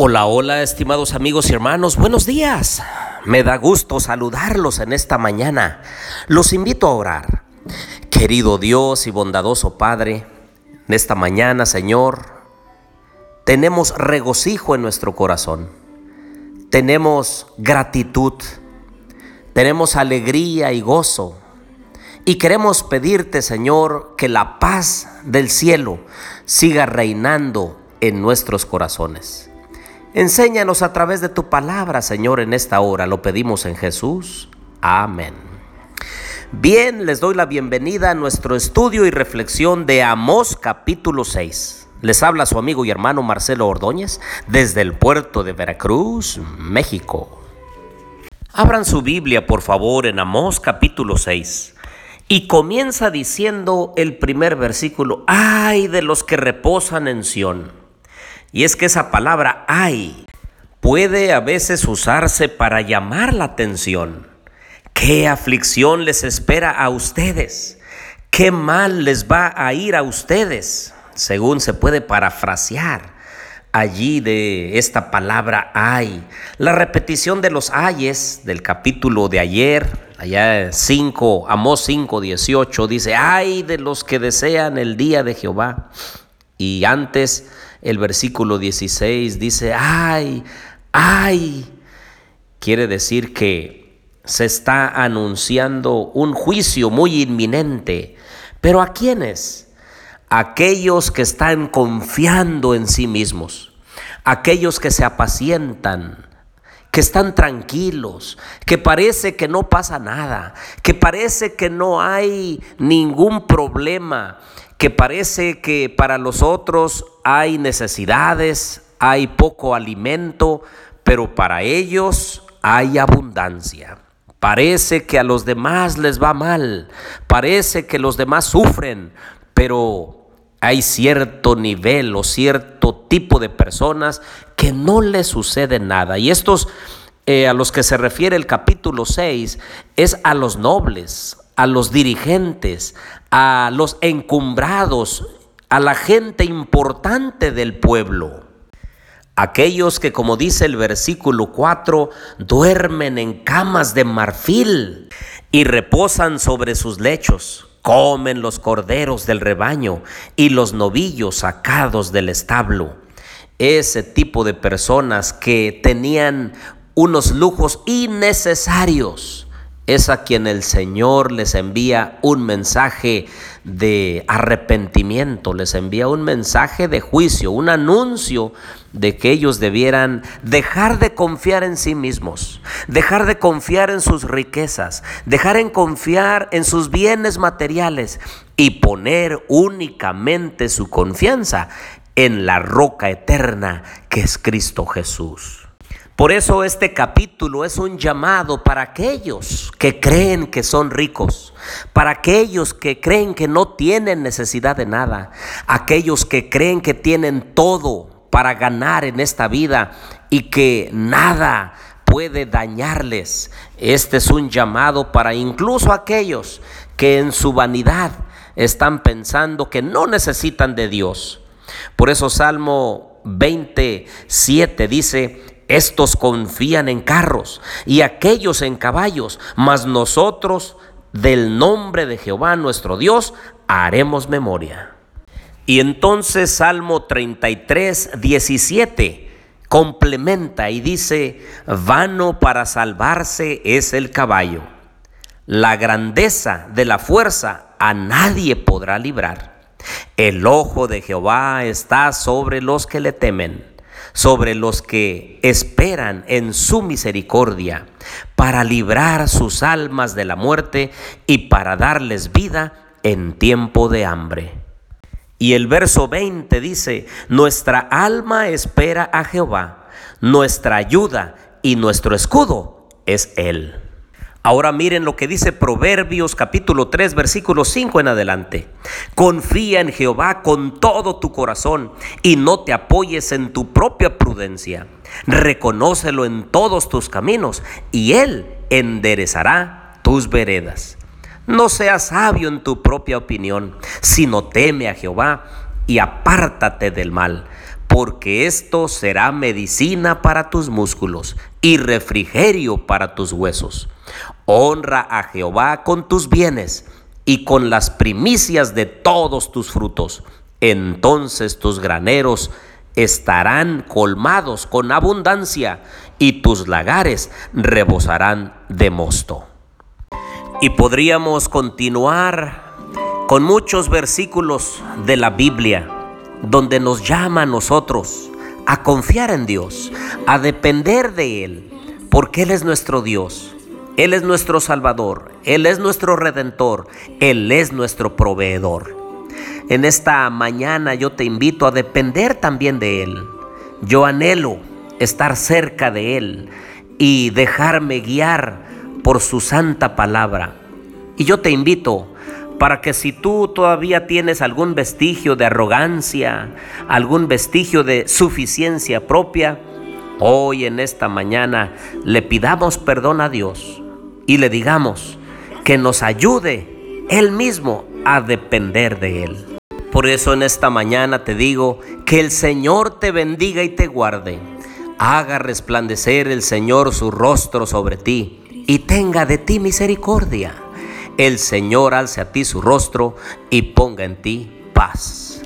Hola, hola, estimados amigos y hermanos, buenos días. Me da gusto saludarlos en esta mañana. Los invito a orar. Querido Dios y bondadoso Padre, en esta mañana, Señor, tenemos regocijo en nuestro corazón. Tenemos gratitud. Tenemos alegría y gozo. Y queremos pedirte, Señor, que la paz del cielo siga reinando en nuestros corazones. Enséñanos a través de tu palabra, Señor, en esta hora. Lo pedimos en Jesús. Amén. Bien, les doy la bienvenida a nuestro estudio y reflexión de Amós capítulo 6. Les habla su amigo y hermano Marcelo Ordóñez desde el puerto de Veracruz, México. Abran su Biblia, por favor, en Amós capítulo 6. Y comienza diciendo el primer versículo, ay de los que reposan en Sión y es que esa palabra hay puede a veces usarse para llamar la atención. ¿Qué aflicción les espera a ustedes? ¿Qué mal les va a ir a ustedes? Según se puede parafrasear allí de esta palabra hay. La repetición de los ayes del capítulo de ayer, allá 5, Amós 5, 18, dice, ay de los que desean el día de Jehová. Y antes el versículo 16 dice, ay, ay. Quiere decir que se está anunciando un juicio muy inminente. ¿Pero a quiénes? Aquellos que están confiando en sí mismos, aquellos que se apacientan, que están tranquilos, que parece que no pasa nada, que parece que no hay ningún problema, que parece que para los otros hay necesidades, hay poco alimento, pero para ellos hay abundancia. Parece que a los demás les va mal, parece que los demás sufren, pero hay cierto nivel o cierto tipo de personas que no les sucede nada. Y estos eh, a los que se refiere el capítulo 6 es a los nobles, a los dirigentes, a los encumbrados, a la gente importante del pueblo. Aquellos que, como dice el versículo 4, duermen en camas de marfil y reposan sobre sus lechos, comen los corderos del rebaño y los novillos sacados del establo. Ese tipo de personas que tenían unos lujos innecesarios es a quien el Señor les envía un mensaje de arrepentimiento, les envía un mensaje de juicio, un anuncio de que ellos debieran dejar de confiar en sí mismos, dejar de confiar en sus riquezas, dejar en confiar en sus bienes materiales y poner únicamente su confianza en la roca eterna que es Cristo Jesús. Por eso este capítulo es un llamado para aquellos que creen que son ricos, para aquellos que creen que no tienen necesidad de nada, aquellos que creen que tienen todo para ganar en esta vida y que nada puede dañarles. Este es un llamado para incluso aquellos que en su vanidad están pensando que no necesitan de Dios. Por eso Salmo 27 dice, estos confían en carros y aquellos en caballos, mas nosotros del nombre de Jehová nuestro Dios haremos memoria. Y entonces Salmo 33, 17 complementa y dice, vano para salvarse es el caballo. La grandeza de la fuerza a nadie podrá librar. El ojo de Jehová está sobre los que le temen sobre los que esperan en su misericordia, para librar sus almas de la muerte y para darles vida en tiempo de hambre. Y el verso 20 dice, nuestra alma espera a Jehová, nuestra ayuda y nuestro escudo es Él. Ahora miren lo que dice Proverbios capítulo 3 versículo 5 en adelante. Confía en Jehová con todo tu corazón y no te apoyes en tu propia prudencia. Reconócelo en todos tus caminos y Él enderezará tus veredas. No seas sabio en tu propia opinión, sino teme a Jehová y apártate del mal porque esto será medicina para tus músculos y refrigerio para tus huesos. Honra a Jehová con tus bienes y con las primicias de todos tus frutos. Entonces tus graneros estarán colmados con abundancia y tus lagares rebosarán de mosto. Y podríamos continuar con muchos versículos de la Biblia donde nos llama a nosotros a confiar en Dios, a depender de Él, porque Él es nuestro Dios, Él es nuestro Salvador, Él es nuestro Redentor, Él es nuestro proveedor. En esta mañana yo te invito a depender también de Él. Yo anhelo estar cerca de Él y dejarme guiar por su santa palabra. Y yo te invito para que si tú todavía tienes algún vestigio de arrogancia, algún vestigio de suficiencia propia, hoy en esta mañana le pidamos perdón a Dios y le digamos que nos ayude Él mismo a depender de Él. Por eso en esta mañana te digo que el Señor te bendiga y te guarde. Haga resplandecer el Señor su rostro sobre ti y tenga de ti misericordia. El Señor alce a ti su rostro y ponga en ti paz.